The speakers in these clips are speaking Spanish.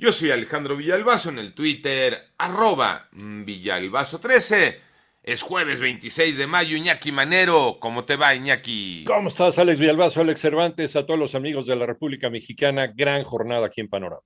Yo soy Alejandro Villalbazo en el Twitter, arroba Villalbazo13. Es jueves 26 de mayo, Iñaki Manero. ¿Cómo te va, Iñaki? ¿Cómo estás, Alex Villalbazo, Alex Cervantes, a todos los amigos de la República Mexicana? Gran jornada aquí en Panorama.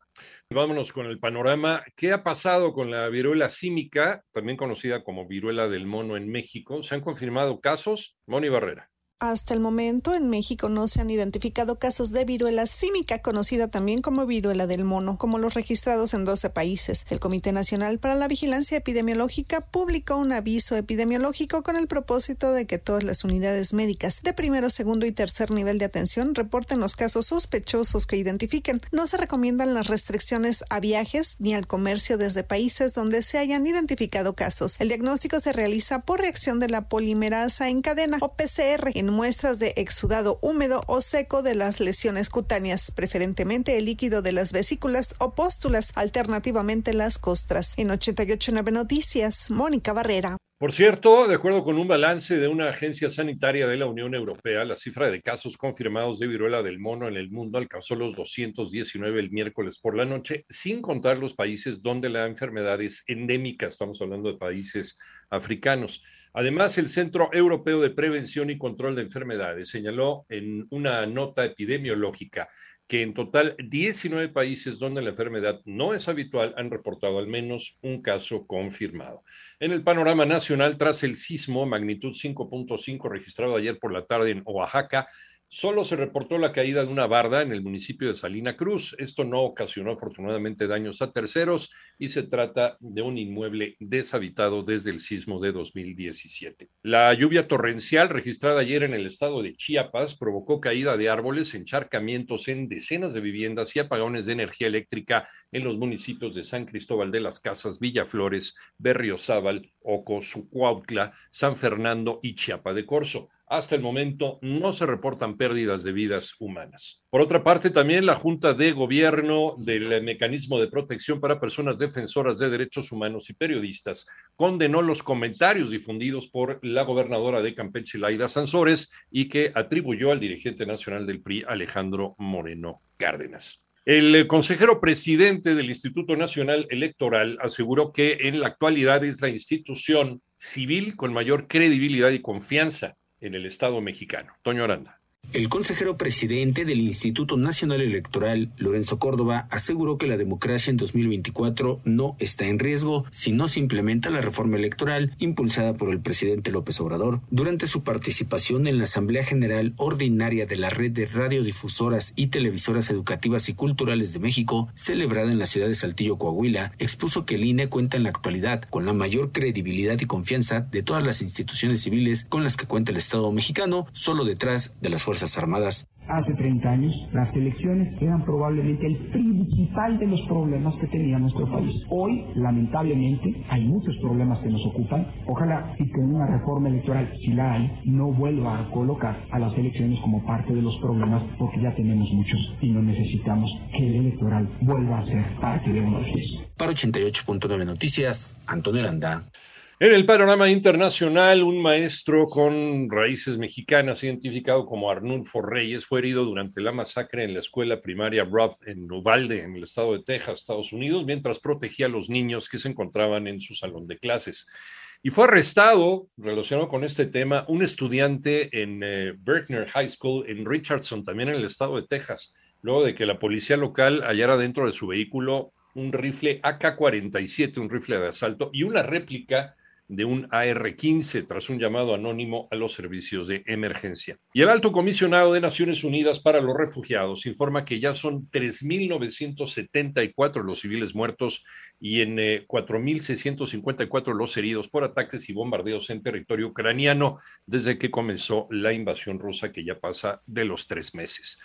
Vámonos con el panorama. ¿Qué ha pasado con la viruela símica, también conocida como viruela del mono en México? ¿Se han confirmado casos? Moni Barrera. Hasta el momento, en México no se han identificado casos de viruela símica, conocida también como viruela del mono, como los registrados en 12 países. El Comité Nacional para la Vigilancia Epidemiológica publicó un aviso epidemiológico con el propósito de que todas las unidades médicas de primero, segundo y tercer nivel de atención reporten los casos sospechosos que identifiquen. No se recomiendan las restricciones a viajes ni al comercio desde países donde se hayan identificado casos. El diagnóstico se realiza por reacción de la polimerasa en cadena o PCR en muestras de exudado húmedo o seco de las lesiones cutáneas, preferentemente el líquido de las vesículas o póstulas, alternativamente las costras. En 889 Noticias, Mónica Barrera. Por cierto, de acuerdo con un balance de una agencia sanitaria de la Unión Europea, la cifra de casos confirmados de viruela del mono en el mundo alcanzó los 219 el miércoles por la noche, sin contar los países donde la enfermedad es endémica. Estamos hablando de países africanos. Además, el Centro Europeo de Prevención y Control de Enfermedades señaló en una nota epidemiológica que en total 19 países donde la enfermedad no es habitual han reportado al menos un caso confirmado. En el panorama nacional, tras el sismo magnitud 5.5 registrado ayer por la tarde en Oaxaca, Solo se reportó la caída de una barda en el municipio de Salina Cruz. Esto no ocasionó afortunadamente daños a terceros y se trata de un inmueble deshabitado desde el sismo de 2017. La lluvia torrencial registrada ayer en el estado de Chiapas provocó caída de árboles, encharcamientos en decenas de viviendas y apagones de energía eléctrica en los municipios de San Cristóbal de las Casas, Villaflores, Berriozábal, Oco, Sucuautla, San Fernando y Chiapa de Corzo. Hasta el momento no se reportan pérdidas de vidas humanas. Por otra parte, también la Junta de Gobierno del Mecanismo de Protección para Personas Defensoras de Derechos Humanos y Periodistas condenó los comentarios difundidos por la gobernadora de Campeche, Laida Sansores, y que atribuyó al dirigente nacional del PRI, Alejandro Moreno Cárdenas. El consejero presidente del Instituto Nacional Electoral aseguró que en la actualidad es la institución civil con mayor credibilidad y confianza en el Estado mexicano. Toño Aranda. El consejero presidente del Instituto Nacional Electoral, Lorenzo Córdoba, aseguró que la democracia en 2024 no está en riesgo si no se implementa la reforma electoral impulsada por el presidente López Obrador. Durante su participación en la Asamblea General Ordinaria de la Red de Radiodifusoras y Televisoras Educativas y Culturales de México, celebrada en la ciudad de Saltillo, Coahuila, expuso que el INE cuenta en la actualidad con la mayor credibilidad y confianza de todas las instituciones civiles con las que cuenta el Estado mexicano, solo detrás de las fuerzas Armadas. Hace 30 años las elecciones eran probablemente el principal de los problemas que tenía nuestro país. Hoy, lamentablemente, hay muchos problemas que nos ocupan. Ojalá y con una reforma electoral, si la hay, no vuelva a colocar a las elecciones como parte de los problemas porque ya tenemos muchos y no necesitamos que el electoral vuelva a ser parte de uno de ellos. Para 88.9 Noticias, Antonio Aranda. En el panorama internacional, un maestro con raíces mexicanas identificado como Arnulfo Reyes fue herido durante la masacre en la escuela primaria Roth en Uvalde, en el estado de Texas, Estados Unidos, mientras protegía a los niños que se encontraban en su salón de clases. Y fue arrestado, relacionado con este tema, un estudiante en eh, Berkner High School en Richardson, también en el estado de Texas, luego de que la policía local hallara dentro de su vehículo un rifle AK-47, un rifle de asalto y una réplica de un AR-15 tras un llamado anónimo a los servicios de emergencia. Y el alto comisionado de Naciones Unidas para los Refugiados informa que ya son 3.974 los civiles muertos y en 4.654 eh, los heridos por ataques y bombardeos en territorio ucraniano desde que comenzó la invasión rusa que ya pasa de los tres meses.